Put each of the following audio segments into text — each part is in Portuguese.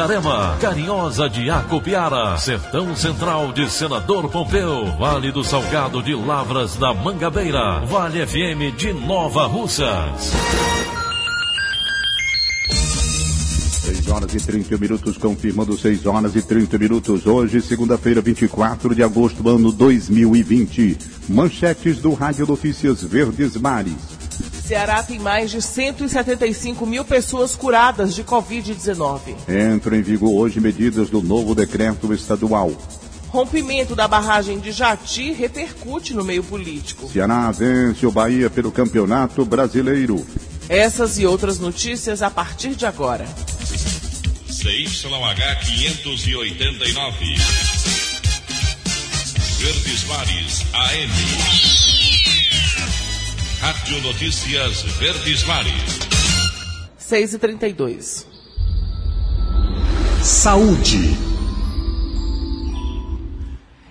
Itarema, Carinhosa de Acopiara, Sertão Central de Senador Pompeu, Vale do Salgado de Lavras da Mangabeira, Vale FM de Nova Russas. 6 horas e 30 minutos, confirmando 6 horas e 30 minutos. Hoje, segunda-feira, 24 de agosto, ano 2020. Manchetes do Rádio Notícias Verdes Mares. Ceará tem mais de 175 mil pessoas curadas de Covid-19. Entram em vigor hoje medidas do novo decreto estadual. Rompimento da barragem de Jati repercute no meio político. Ceará vence o Bahia pelo Campeonato Brasileiro. Essas e outras notícias a partir de agora. CYH 589. Verdes Mares AM. Rádio Notícias Verdes Mares. 6 e 32 Saúde.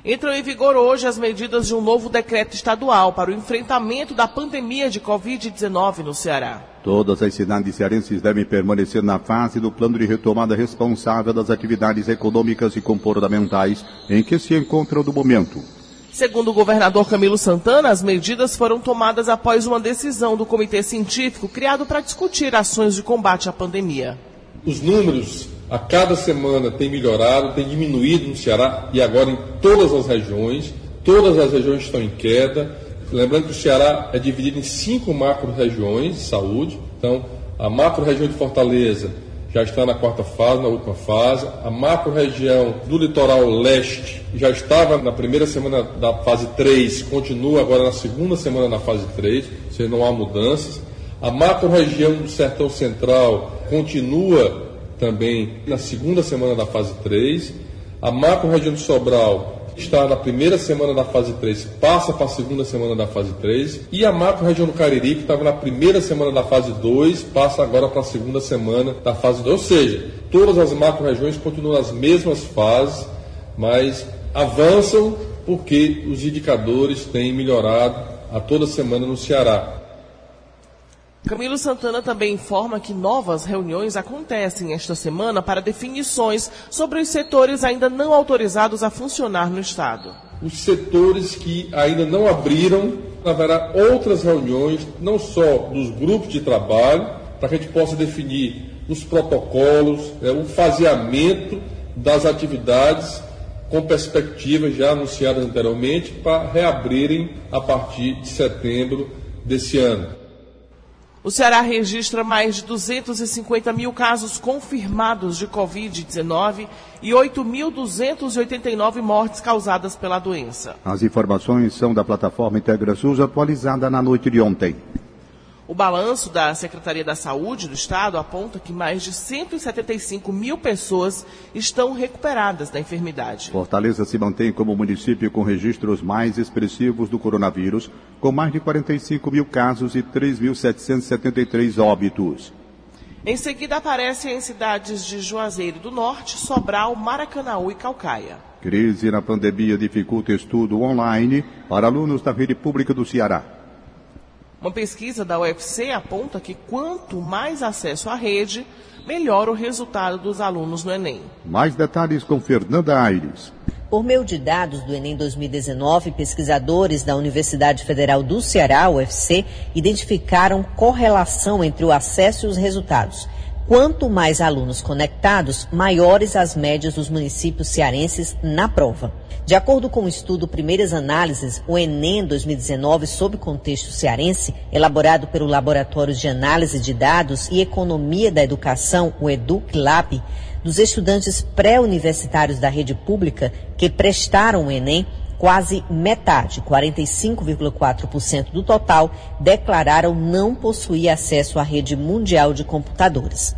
Entram em vigor hoje as medidas de um novo decreto estadual para o enfrentamento da pandemia de Covid-19 no Ceará. Todas as cidades cearenses devem permanecer na fase do plano de retomada responsável das atividades econômicas e comportamentais em que se encontram no momento. Segundo o governador Camilo Santana, as medidas foram tomadas após uma decisão do comitê científico criado para discutir ações de combate à pandemia. Os números a cada semana têm melhorado, têm diminuído no Ceará e agora em todas as regiões. Todas as regiões estão em queda. Lembrando que o Ceará é dividido em cinco macro-regiões de saúde. Então, a macro-região de Fortaleza já está na quarta fase, na última fase. A macro-região do litoral leste já estava na primeira semana da fase 3, continua agora na segunda semana na fase 3, ou seja, não há mudanças. A macro-região do sertão central continua também na segunda semana da fase 3. A macro-região do Sobral está na primeira semana da fase 3, passa para a segunda semana da fase 3, e a macro região do Cariri, que estava na primeira semana da fase 2, passa agora para a segunda semana da fase 2. Ou seja, todas as macro regiões continuam nas mesmas fases, mas avançam porque os indicadores têm melhorado a toda semana no Ceará. Camilo Santana também informa que novas reuniões acontecem esta semana para definições sobre os setores ainda não autorizados a funcionar no Estado. Os setores que ainda não abriram, haverá outras reuniões, não só dos grupos de trabalho, para que a gente possa definir os protocolos, né, o faseamento das atividades com perspectivas já anunciadas anteriormente para reabrirem a partir de setembro desse ano. O Ceará registra mais de 250 mil casos confirmados de Covid-19 e 8.289 mortes causadas pela doença. As informações são da plataforma IntegraSUS atualizada na noite de ontem. O balanço da Secretaria da Saúde do Estado aponta que mais de 175 mil pessoas estão recuperadas da enfermidade. Fortaleza se mantém como município com registros mais expressivos do coronavírus, com mais de 45 mil casos e 3.773 óbitos. Em seguida aparecem em cidades de Juazeiro do Norte, Sobral, Maracanaú e Calcaia. Crise na pandemia dificulta estudo online para alunos da rede pública do Ceará. Uma pesquisa da UFC aponta que quanto mais acesso à rede, melhor o resultado dos alunos no Enem. Mais detalhes com Fernanda Aires. Por meio de dados do Enem 2019, pesquisadores da Universidade Federal do Ceará, UFC, identificaram correlação entre o acesso e os resultados. Quanto mais alunos conectados, maiores as médias dos municípios cearenses na prova. De acordo com o estudo Primeiras Análises, o Enem 2019 sob contexto cearense, elaborado pelo Laboratório de Análise de Dados e Economia da Educação, o EducLab, Dos estudantes pré-universitários da rede pública que prestaram o Enem, quase metade, 45,4% do total, declararam não possuir acesso à rede mundial de computadores.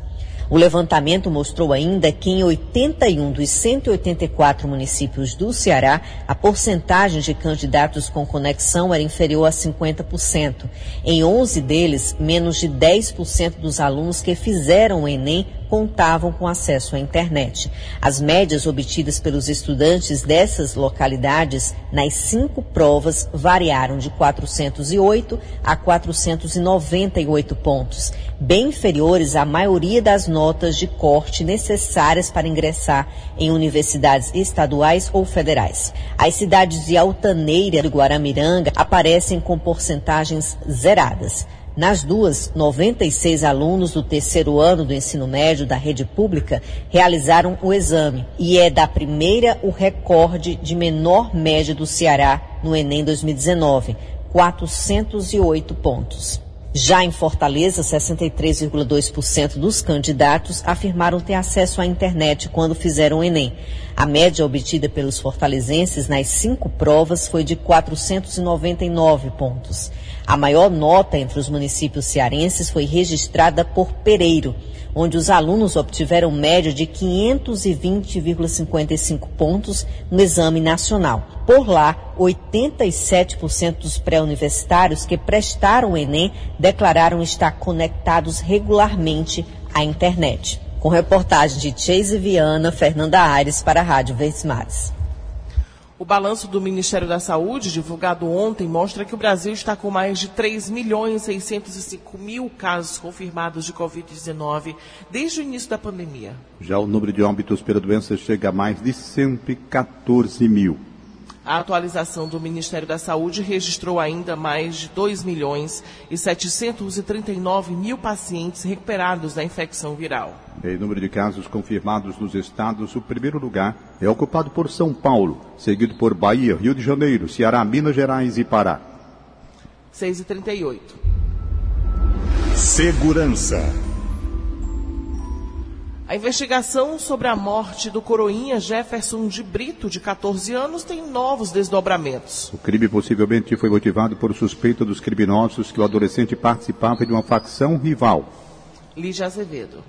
O levantamento mostrou ainda que em 81 dos 184 municípios do Ceará, a porcentagem de candidatos com conexão era inferior a 50%. Em 11 deles, menos de 10% dos alunos que fizeram o Enem contavam com acesso à internet. As médias obtidas pelos estudantes dessas localidades nas cinco provas variaram de 408 a 498 pontos, bem inferiores à maioria das notas de corte necessárias para ingressar em universidades estaduais ou federais. As cidades de Altaneira e Guaramiranga aparecem com porcentagens zeradas. Nas duas, 96 alunos do terceiro ano do ensino médio da rede pública realizaram o exame e é da primeira o recorde de menor média do Ceará no Enem 2019, 408 pontos. Já em Fortaleza, 63,2% dos candidatos afirmaram ter acesso à internet quando fizeram o Enem. A média obtida pelos fortalezenses nas cinco provas foi de 499 pontos. A maior nota entre os municípios cearenses foi registrada por Pereiro, onde os alunos obtiveram média de 520,55 pontos no exame nacional. Por lá, 87% dos pré-universitários que prestaram o Enem declararam estar conectados regularmente à internet. Com reportagem de Chase Viana, Fernanda Aires para a Rádio Verdes Mares. O balanço do Ministério da Saúde, divulgado ontem, mostra que o Brasil está com mais de 3 milhões 605 mil casos confirmados de Covid-19 desde o início da pandemia. Já o número de óbitos pela doença chega a mais de 114 mil. A atualização do Ministério da Saúde registrou ainda mais de 2 milhões e 739 mil pacientes recuperados da infecção viral. Em número de casos confirmados nos estados, o primeiro lugar é ocupado por São Paulo, seguido por Bahia, Rio de Janeiro, Ceará, Minas Gerais e Pará. 6 e 38. Segurança. A investigação sobre a morte do coroinha Jefferson de Brito, de 14 anos, tem novos desdobramentos. O crime possivelmente foi motivado por suspeita dos criminosos que o adolescente participava de uma facção rival. Lígia Azevedo.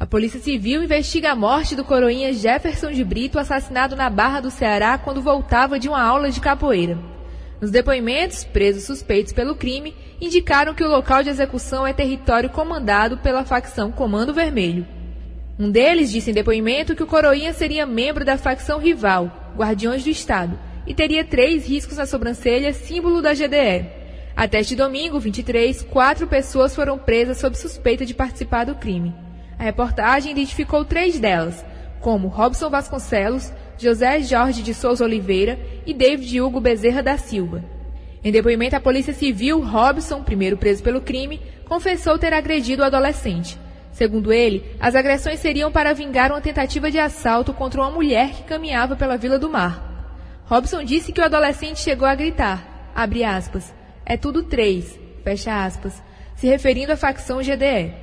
A Polícia Civil investiga a morte do coroinha Jefferson de Brito, assassinado na Barra do Ceará quando voltava de uma aula de capoeira. Nos depoimentos, presos suspeitos pelo crime indicaram que o local de execução é território comandado pela facção Comando Vermelho. Um deles disse em depoimento que o coroinha seria membro da facção rival, Guardiões do Estado, e teria três riscos na sobrancelha, símbolo da GDE. Até este domingo, 23, quatro pessoas foram presas sob suspeita de participar do crime. A reportagem identificou três delas, como Robson Vasconcelos, José Jorge de Souza Oliveira e David Hugo Bezerra da Silva. Em depoimento à Polícia Civil, Robson, primeiro preso pelo crime, confessou ter agredido o adolescente. Segundo ele, as agressões seriam para vingar uma tentativa de assalto contra uma mulher que caminhava pela Vila do Mar. Robson disse que o adolescente chegou a gritar, abre aspas, é tudo três, fecha aspas, se referindo à facção GDE.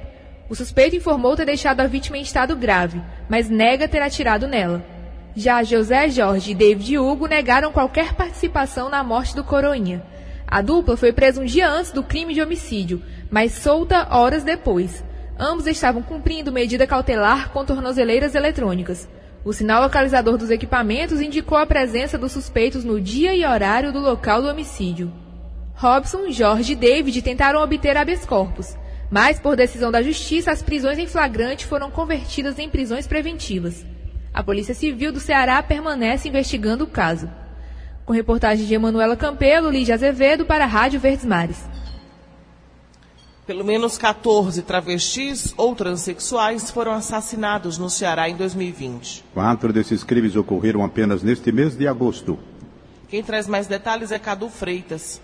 O suspeito informou ter deixado a vítima em estado grave, mas nega ter atirado nela. Já José Jorge e David Hugo negaram qualquer participação na morte do coroinha. A dupla foi presa um dia antes do crime de homicídio, mas solta horas depois. Ambos estavam cumprindo medida cautelar com tornozeleiras eletrônicas. O sinal localizador dos equipamentos indicou a presença dos suspeitos no dia e horário do local do homicídio. Robson, Jorge e David tentaram obter habeas corpus, mas, por decisão da Justiça, as prisões em flagrante foram convertidas em prisões preventivas. A Polícia Civil do Ceará permanece investigando o caso. Com reportagem de Emanuela Campelo, Lígia Azevedo para a Rádio Verdes Mares. Pelo menos 14 travestis ou transexuais foram assassinados no Ceará em 2020. Quatro desses crimes ocorreram apenas neste mês de agosto. Quem traz mais detalhes é Cadu Freitas.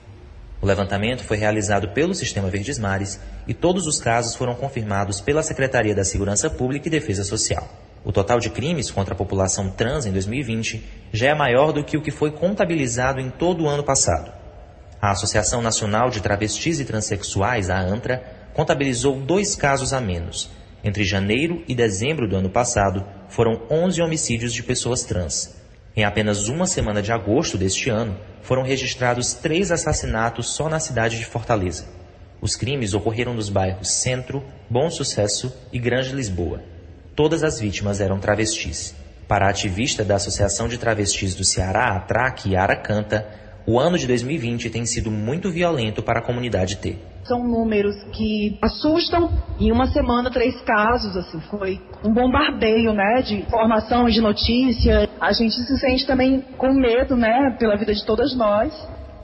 O levantamento foi realizado pelo Sistema Verdes Mares e todos os casos foram confirmados pela Secretaria da Segurança Pública e Defesa Social. O total de crimes contra a população trans em 2020 já é maior do que o que foi contabilizado em todo o ano passado. A Associação Nacional de Travestis e Transsexuais, a ANTRA, contabilizou dois casos a menos. Entre janeiro e dezembro do ano passado, foram 11 homicídios de pessoas trans. Em apenas uma semana de agosto deste ano, foram registrados três assassinatos só na cidade de Fortaleza. Os crimes ocorreram nos bairros Centro, Bom Sucesso e Grande Lisboa. Todas as vítimas eram travestis. Para a ativista da Associação de Travestis do Ceará, Atraque, Yara Canta, o ano de 2020 tem sido muito violento para a comunidade T. São números que assustam. Em uma semana, três casos, assim, foi um bombardeio, né, de informação e de notícia. A gente se sente também com medo, né, pela vida de todas nós.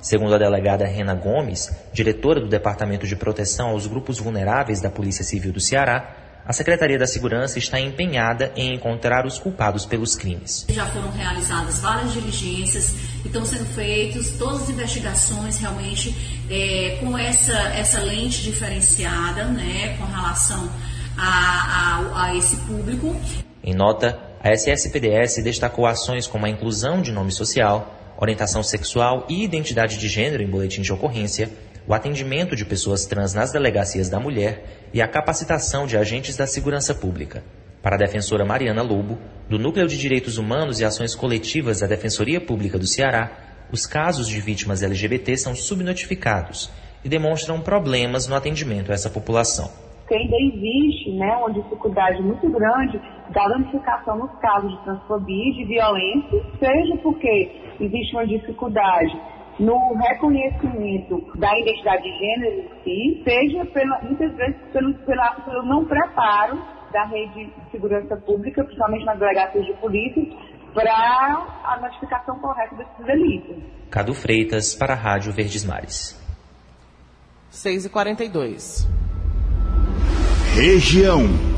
Segundo a delegada Rena Gomes, diretora do Departamento de Proteção aos Grupos Vulneráveis da Polícia Civil do Ceará, a Secretaria da Segurança está empenhada em encontrar os culpados pelos crimes. Já foram realizadas várias diligências e estão sendo feitas todas as investigações realmente é, com essa, essa lente diferenciada né, com relação a, a, a esse público. Em nota, a SSPDS destacou ações como a inclusão de nome social, orientação sexual e identidade de gênero em boletim de ocorrência, o atendimento de pessoas trans nas delegacias da mulher e a capacitação de agentes da segurança pública. Para a defensora Mariana Lobo, do Núcleo de Direitos Humanos e Ações Coletivas da Defensoria Pública do Ceará, os casos de vítimas LGBT são subnotificados e demonstram problemas no atendimento a essa população. Que ainda existe né, uma dificuldade muito grande da notificação nos casos de transfobia e de violência, seja porque existe uma dificuldade no reconhecimento da identidade de gênero em si, seja pela, muitas vezes pelo, pela, pelo não preparo da rede de segurança pública, principalmente nas delegacias de polícia, para a notificação correta desses delitos. Cadu Freitas, para a Rádio Verdes Mares. 6h42. Região.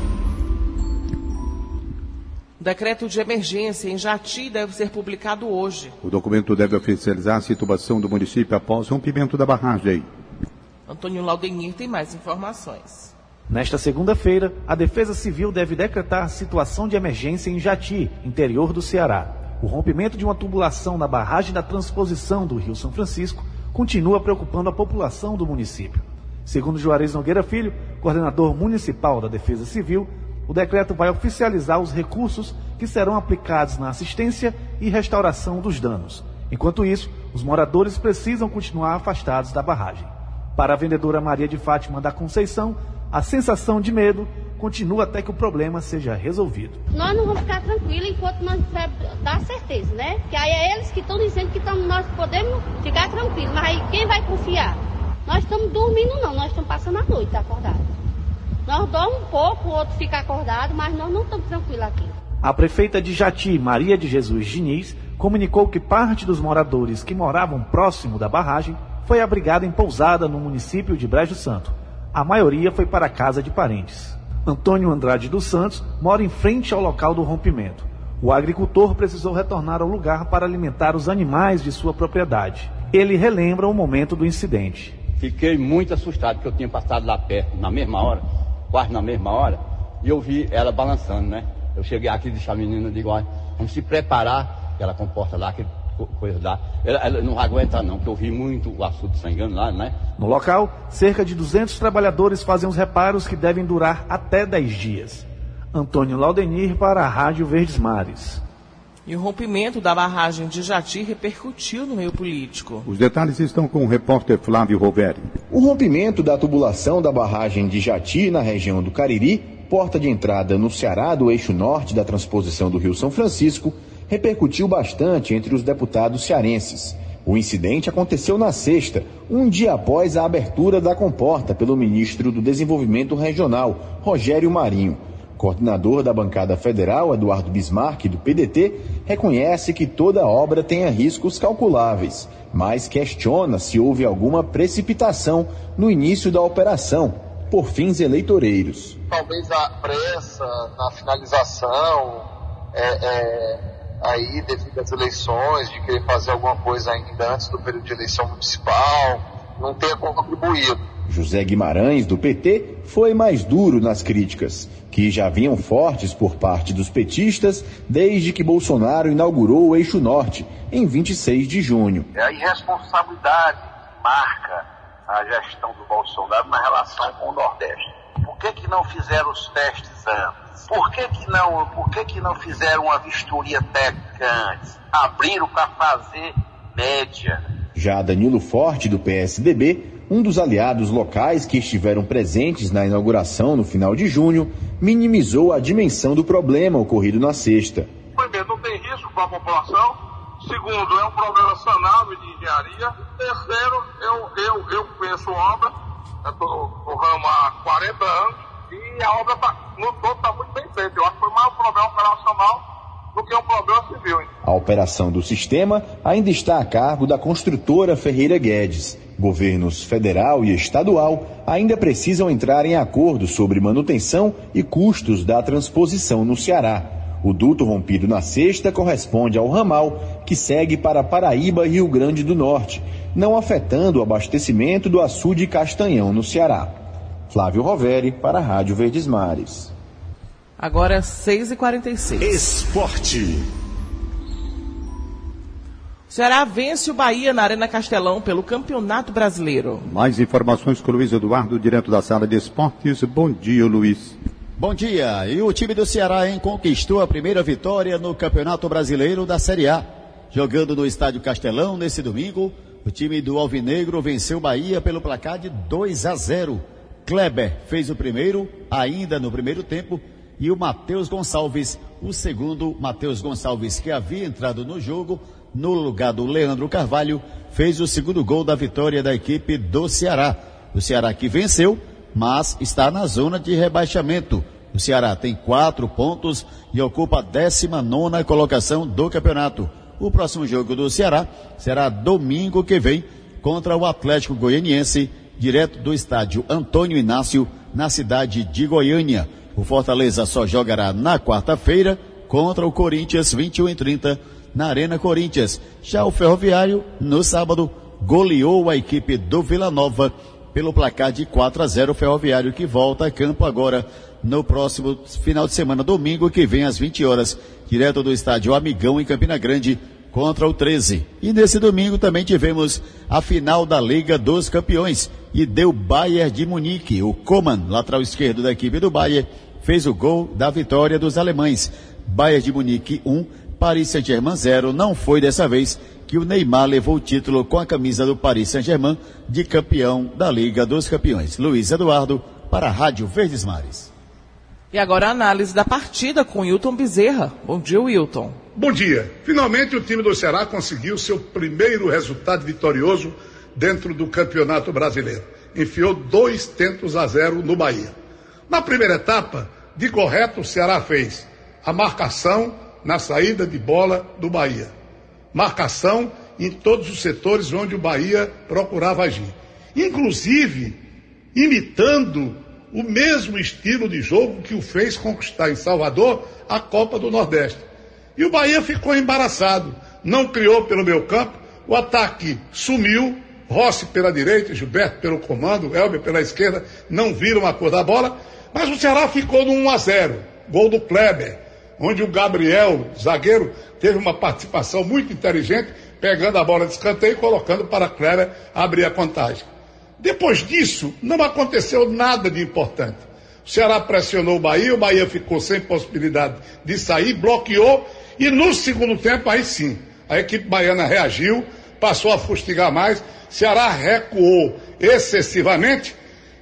Decreto de emergência em Jati deve ser publicado hoje. O documento deve oficializar a situação do município após o rompimento da barragem. Antônio Laudenir tem mais informações. Nesta segunda-feira, a Defesa Civil deve decretar situação de emergência em Jati, interior do Ceará. O rompimento de uma tubulação na barragem da transposição do Rio São Francisco continua preocupando a população do município. Segundo Juarez Nogueira Filho, coordenador municipal da Defesa Civil, o decreto vai oficializar os recursos que serão aplicados na assistência e restauração dos danos. Enquanto isso, os moradores precisam continuar afastados da barragem. Para a vendedora Maria de Fátima da Conceição, a sensação de medo continua até que o problema seja resolvido. Nós não vamos ficar tranquilos enquanto nós dar certeza, né? Que aí é eles que estão dizendo que tamo, nós podemos ficar tranquilos, mas aí quem vai confiar? Nós estamos dormindo não, nós estamos passando a noite acordados. Nós dormimos um pouco, o outro fica acordado, mas nós não estamos tranquilos aqui. A prefeita de Jati, Maria de Jesus Diniz, comunicou que parte dos moradores que moravam próximo da barragem foi abrigada em pousada no município de Brejo Santo. A maioria foi para a casa de parentes. Antônio Andrade dos Santos mora em frente ao local do rompimento. O agricultor precisou retornar ao lugar para alimentar os animais de sua propriedade. Ele relembra o momento do incidente. Fiquei muito assustado, porque eu tinha passado lá perto, na mesma hora, quase na mesma hora, e eu vi ela balançando, né? Eu cheguei aqui e disse à menina, digo, olha, vamos se preparar, aquela comporta lá, aquele coisa lá. Ela, ela, não aguenta não, porque eu vi muito o açude sangrando lá, né? No local, cerca de 200 trabalhadores fazem os reparos que devem durar até 10 dias. Antônio Laudenir para a Rádio Verdes Mares. E o rompimento da barragem de Jati repercutiu no meio político. Os detalhes estão com o repórter Flávio Roveri. O rompimento da tubulação da barragem de Jati, na região do Cariri, porta de entrada no Ceará do eixo norte da transposição do Rio São Francisco, repercutiu bastante entre os deputados cearenses. O incidente aconteceu na sexta, um dia após a abertura da comporta pelo ministro do Desenvolvimento Regional, Rogério Marinho. Coordenador da bancada federal, Eduardo Bismarck, do PDT, reconhece que toda obra tenha riscos calculáveis, mas questiona se houve alguma precipitação no início da operação, por fins eleitoreiros. Talvez a pressa na finalização, é, é, aí devido às eleições, de querer fazer alguma coisa ainda antes do período de eleição municipal, não tenha contribuído. José Guimarães, do PT, foi mais duro nas críticas, que já vinham fortes por parte dos petistas desde que Bolsonaro inaugurou o Eixo Norte, em 26 de junho. É a irresponsabilidade que marca a gestão do Bolsonaro na relação com o Nordeste. Por que, que não fizeram os testes antes? Por que, que, não, por que, que não fizeram uma vistoria técnica antes? Abriram para fazer média. Já Danilo Forte, do PSDB, um dos aliados locais que estiveram presentes na inauguração no final de junho, minimizou a dimensão do problema ocorrido na sexta. Primeiro, não tem risco para a população. Segundo, é um problema sanável de engenharia. Terceiro, eu, eu, eu penso obra, estou no ramo há 40 anos, e a obra tá, no todo está muito bem feita. Eu acho que foi mais um problema operacional do que um problema civil. Hein? A operação do sistema ainda está a cargo da construtora Ferreira Guedes. Governos federal e estadual ainda precisam entrar em acordo sobre manutenção e custos da transposição no Ceará. O duto rompido na sexta corresponde ao ramal que segue para Paraíba e Rio Grande do Norte, não afetando o abastecimento do açude Castanhão no Ceará. Flávio Roveri para a Rádio Verdes Mares. Agora 6h46. Esporte. Ceará vence o Bahia na Arena Castelão pelo Campeonato Brasileiro. Mais informações com o Luiz Eduardo, direto da sala de esportes. Bom dia, Luiz. Bom dia. E o time do Ceará hein, conquistou a primeira vitória no Campeonato Brasileiro da Série A. Jogando no Estádio Castelão nesse domingo, o time do Alvinegro venceu o Bahia pelo placar de 2 a 0. Kleber fez o primeiro, ainda no primeiro tempo, e o Matheus Gonçalves, o segundo, Matheus Gonçalves, que havia entrado no jogo, no lugar do Leandro Carvalho, fez o segundo gol da vitória da equipe do Ceará. O Ceará que venceu, mas está na zona de rebaixamento. O Ceará tem quatro pontos e ocupa a 19 colocação do campeonato. O próximo jogo do Ceará será domingo que vem contra o Atlético Goianiense, direto do estádio Antônio Inácio, na cidade de Goiânia. O Fortaleza só jogará na quarta-feira contra o Corinthians 21 e 30 na Arena Corinthians. Já o Ferroviário, no sábado, goleou a equipe do Vila Nova pelo placar de 4 a 0. O Ferroviário que volta a campo agora no próximo final de semana, domingo, que vem às 20 horas, direto do estádio Amigão em Campina Grande contra o 13. E nesse domingo também tivemos a final da Liga dos Campeões e deu Bayern de Munique. O Coman, lateral esquerdo da equipe do Bayern, fez o gol da vitória dos alemães. Bayern de Munique 1, Paris Saint-Germain 0. Não foi dessa vez que o Neymar levou o título com a camisa do Paris Saint-Germain de campeão da Liga dos Campeões. Luiz Eduardo para a Rádio Verdes Mares. E agora a análise da partida com Wilton Bezerra. Bom dia, Wilton. Bom dia. Finalmente o time do Ceará conseguiu seu primeiro resultado vitorioso dentro do Campeonato Brasileiro. Enfiou dois tentos a zero no Bahia. Na primeira etapa, de correto, o Ceará fez a marcação na saída de bola do Bahia. Marcação em todos os setores onde o Bahia procurava agir. Inclusive, imitando o mesmo estilo de jogo que o fez conquistar em Salvador a Copa do Nordeste. E o Bahia ficou embaraçado, não criou pelo meio campo, o ataque sumiu, Rossi pela direita, Gilberto pelo comando, Elber pela esquerda, não viram a cor da bola, mas o Ceará ficou no 1 a 0 gol do Kleber, onde o Gabriel, zagueiro, teve uma participação muito inteligente, pegando a bola de escanteio e colocando para Kleber abrir a contagem. Depois disso, não aconteceu nada de importante. O Ceará pressionou o Bahia, o Bahia ficou sem possibilidade de sair, bloqueou, e no segundo tempo, aí sim, a equipe baiana reagiu, passou a fustigar mais, Ceará recuou excessivamente,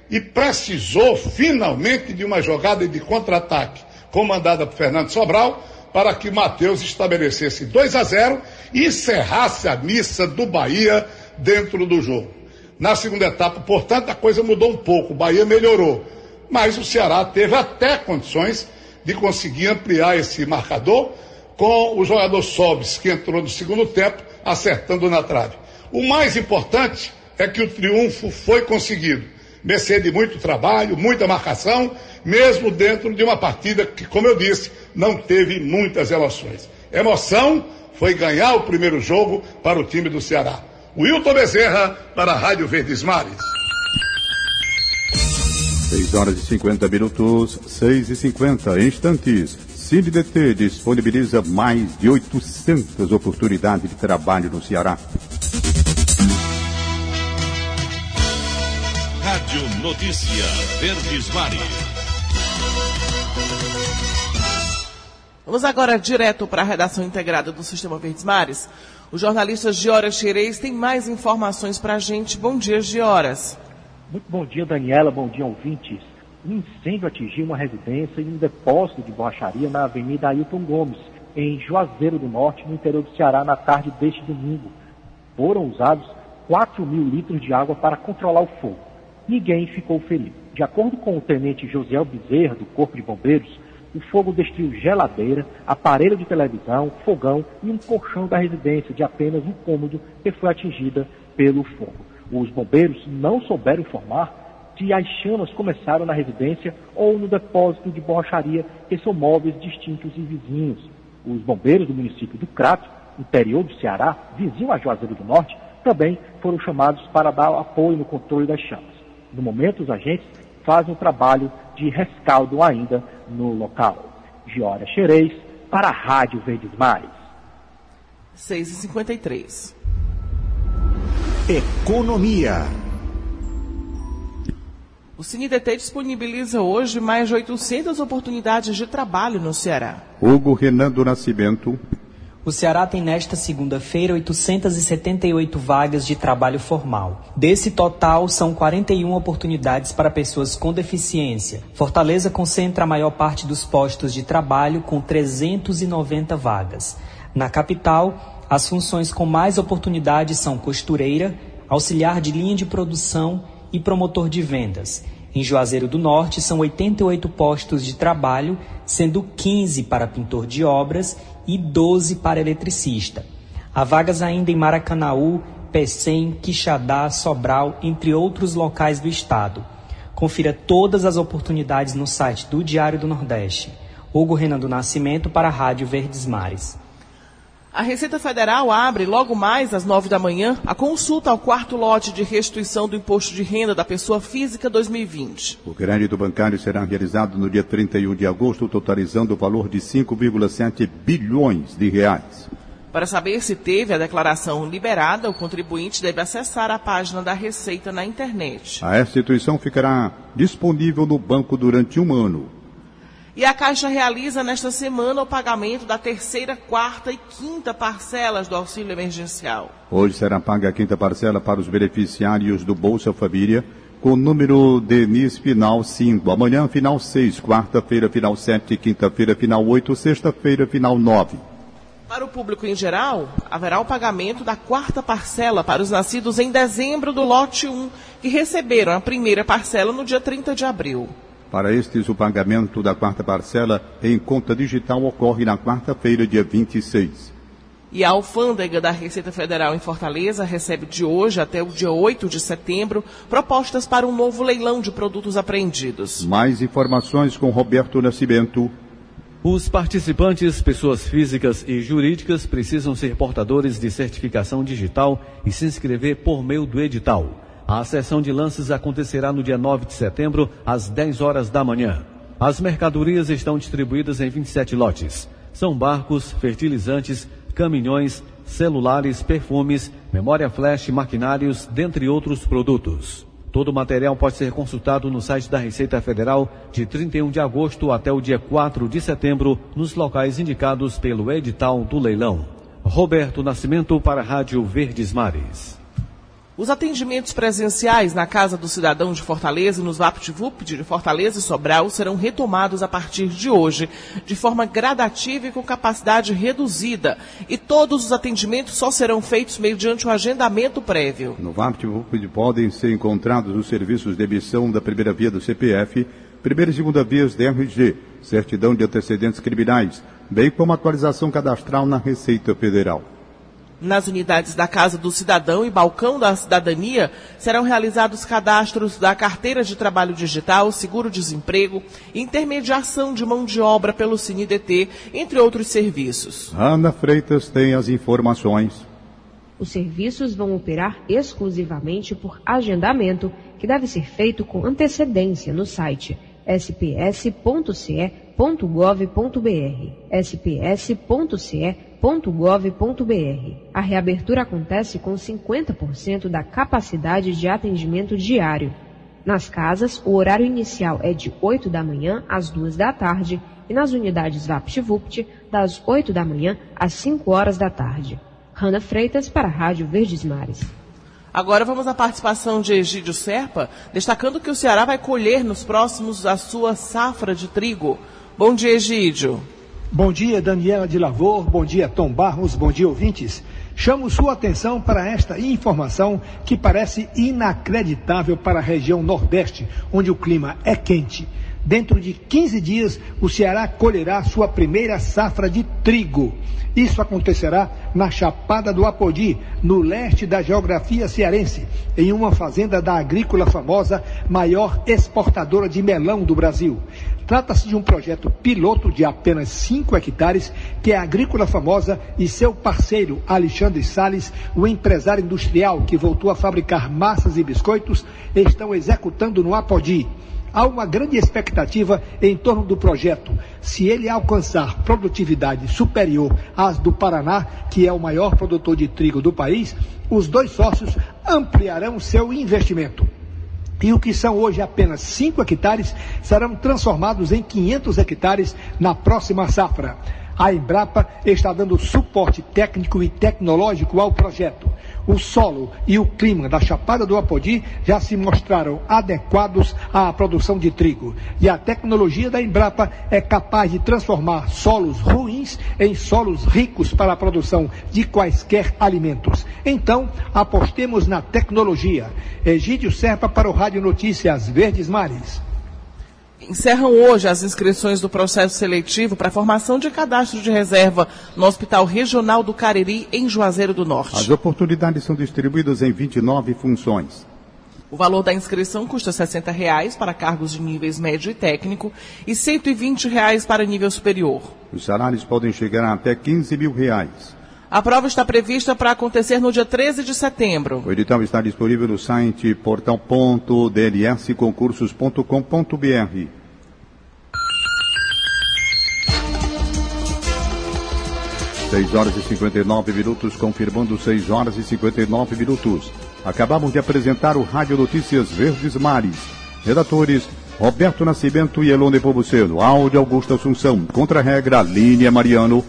e precisou finalmente de uma jogada de contra-ataque comandada por Fernando Sobral para que Matheus estabelecesse 2 a 0 e encerrasse a missa do Bahia dentro do jogo. Na segunda etapa, portanto, a coisa mudou um pouco, o Bahia melhorou, mas o Ceará teve até condições de conseguir ampliar esse marcador com o jogador Sobis, que entrou no segundo tempo, acertando na trave. O mais importante é que o triunfo foi conseguido mercê de muito trabalho, muita marcação, mesmo dentro de uma partida que, como eu disse, não teve muitas emoções. Emoção foi ganhar o primeiro jogo para o time do Ceará. Wilton Bezerra para a Rádio Verdes Mares. 6 horas e 50 minutos, 6 e 50 instantes. CineDT disponibiliza mais de 800 oportunidades de trabalho no Ceará. Rádio Notícia Verdes Mares. Vamos agora direto para a redação integrada do Sistema Verdes Mares. O jornalista Giora Xerez tem mais informações para a gente. Bom dia, Gioras. Muito bom dia, Daniela. Bom dia, ouvintes. Um incêndio atingiu uma residência e um depósito de borracharia na Avenida Ailton Gomes, em Juazeiro do Norte, no interior do Ceará, na tarde deste domingo. Foram usados 4 mil litros de água para controlar o fogo. Ninguém ficou ferido. De acordo com o tenente José Bezerra, do Corpo de Bombeiros, o fogo destruiu geladeira, aparelho de televisão, fogão e um colchão da residência de apenas um cômodo que foi atingida pelo fogo. Os bombeiros não souberam informar se as chamas começaram na residência ou no depósito de borracharia, que são móveis distintos e vizinhos. Os bombeiros do município do Crato, interior do Ceará, vizinho a Juazeiro do Norte, também foram chamados para dar apoio no controle das chamas. No momento, os agentes fazem um trabalho de rescaldo ainda no local. Giora Xerez, para a Rádio Verdes Mares. 6h53. Economia. O CineDT disponibiliza hoje mais de 800 oportunidades de trabalho no Ceará. Hugo Renan do Nascimento. O Ceará tem nesta segunda-feira 878 vagas de trabalho formal. Desse total, são 41 oportunidades para pessoas com deficiência. Fortaleza concentra a maior parte dos postos de trabalho, com 390 vagas. Na capital, as funções com mais oportunidades são costureira, auxiliar de linha de produção e promotor de vendas. Em Juazeiro do Norte, são 88 postos de trabalho, sendo 15 para pintor de obras e 12 para eletricista. Há vagas ainda em Maracanaú, Pecém, Quixadá, Sobral, entre outros locais do estado. Confira todas as oportunidades no site do Diário do Nordeste. Hugo Renan do Nascimento para a Rádio Verdes Mares. A Receita Federal abre logo mais às nove da manhã a consulta ao quarto lote de restituição do imposto de renda da pessoa física 2020. O crédito bancário será realizado no dia 31 de agosto, totalizando o valor de 5,7 bilhões de reais. Para saber se teve a declaração liberada, o contribuinte deve acessar a página da Receita na internet. A instituição ficará disponível no banco durante um ano. E a Caixa realiza nesta semana o pagamento da terceira, quarta e quinta parcelas do auxílio emergencial. Hoje será paga a quinta parcela para os beneficiários do Bolsa Família, com número de NIS final 5. Amanhã, final 6. Quarta-feira, final 7. Quinta-feira, final 8. Sexta-feira, final 9. Para o público em geral, haverá o pagamento da quarta parcela para os nascidos em dezembro do lote 1, que receberam a primeira parcela no dia 30 de abril. Para estes, o pagamento da quarta parcela em conta digital ocorre na quarta-feira, dia 26. E a alfândega da Receita Federal em Fortaleza recebe de hoje até o dia 8 de setembro propostas para um novo leilão de produtos apreendidos. Mais informações com Roberto Nascimento. Os participantes, pessoas físicas e jurídicas, precisam ser portadores de certificação digital e se inscrever por meio do edital. A sessão de lances acontecerá no dia 9 de setembro, às 10 horas da manhã. As mercadorias estão distribuídas em 27 lotes. São barcos, fertilizantes, caminhões, celulares, perfumes, memória flash, maquinários, dentre outros produtos. Todo o material pode ser consultado no site da Receita Federal de 31 de agosto até o dia 4 de setembro, nos locais indicados pelo edital do leilão. Roberto Nascimento para a Rádio Verdes Mares. Os atendimentos presenciais na Casa do Cidadão de Fortaleza e nos VaptVup de Fortaleza e Sobral serão retomados a partir de hoje, de forma gradativa e com capacidade reduzida. E todos os atendimentos só serão feitos mediante o um agendamento prévio. No VaptVup podem ser encontrados os serviços de emissão da primeira via do CPF, primeira e segunda vias da RG, certidão de antecedentes criminais, bem como atualização cadastral na Receita Federal. Nas unidades da Casa do Cidadão e Balcão da Cidadania serão realizados cadastros da carteira de trabalho digital, seguro-desemprego, intermediação de mão de obra pelo CineDT, entre outros serviços. Ana Freitas tem as informações. Os serviços vão operar exclusivamente por agendamento, que deve ser feito com antecedência no site sps.ce.gov.br. sps.ce.gov.br. A reabertura acontece com 50% da capacidade de atendimento diário. Nas casas, o horário inicial é de 8 da manhã às 2 da tarde e nas unidades VaptVupt, das 8 da manhã às 5 horas da tarde. Rana Freitas para a Rádio Verdes Mares. Agora vamos à participação de Egídio Serpa, destacando que o Ceará vai colher nos próximos a sua safra de trigo. Bom dia, Egídio. Bom dia, Daniela de Lavor. Bom dia, Tom Barros. Bom dia, ouvintes. Chamo sua atenção para esta informação que parece inacreditável para a região Nordeste, onde o clima é quente. Dentro de 15 dias, o Ceará colherá sua primeira safra de trigo. Isso acontecerá na Chapada do Apodi, no leste da geografia cearense, em uma fazenda da agrícola famosa, maior exportadora de melão do Brasil. Trata-se de um projeto piloto de apenas 5 hectares que a Agrícola Famosa e seu parceiro Alexandre Sales, o empresário industrial que voltou a fabricar massas e biscoitos, estão executando no Apodi há uma grande expectativa em torno do projeto. Se ele alcançar produtividade superior às do Paraná, que é o maior produtor de trigo do país, os dois sócios ampliarão seu investimento. E o que são hoje apenas 5 hectares serão transformados em 500 hectares na próxima safra. A Embrapa está dando suporte técnico e tecnológico ao projeto o solo e o clima da Chapada do Apodi já se mostraram adequados à produção de trigo. E a tecnologia da Embrapa é capaz de transformar solos ruins em solos ricos para a produção de quaisquer alimentos. Então, apostemos na tecnologia. Egídio Serpa para o Rádio Notícias Verdes Mares. Encerram hoje as inscrições do processo seletivo para a formação de cadastro de reserva no Hospital Regional do Cariri, em Juazeiro do Norte. As oportunidades são distribuídas em 29 funções. O valor da inscrição custa 60 reais para cargos de níveis médio e técnico e 120 reais para nível superior. Os salários podem chegar a até 15 mil reais. A prova está prevista para acontecer no dia 13 de setembro. O edital está disponível no site portal.dlsconcursos.com.br. Seis horas e 59 minutos, confirmando 6 horas e 59 minutos. Acabamos de apresentar o Rádio Notícias Verdes Mares. Redatores Roberto Nascimento e Elone Pobuceno. Áudio Augusto Assunção. Contra-regra, Línia Mariano.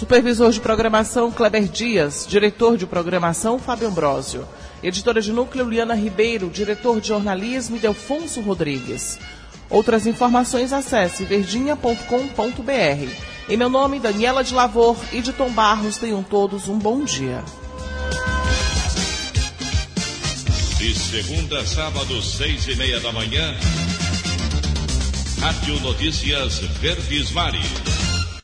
Supervisor de programação Kleber Dias, diretor de programação Fábio Ambrosio, editora de núcleo Liana Ribeiro, diretor de jornalismo Delfonso Rodrigues. Outras informações acesse verdinha.com.br. Em meu nome, Daniela de Lavor e de Tom Barros, tenham todos um bom dia. De segunda a sábado, seis e meia da manhã, Rádio Notícias Verdes Mares.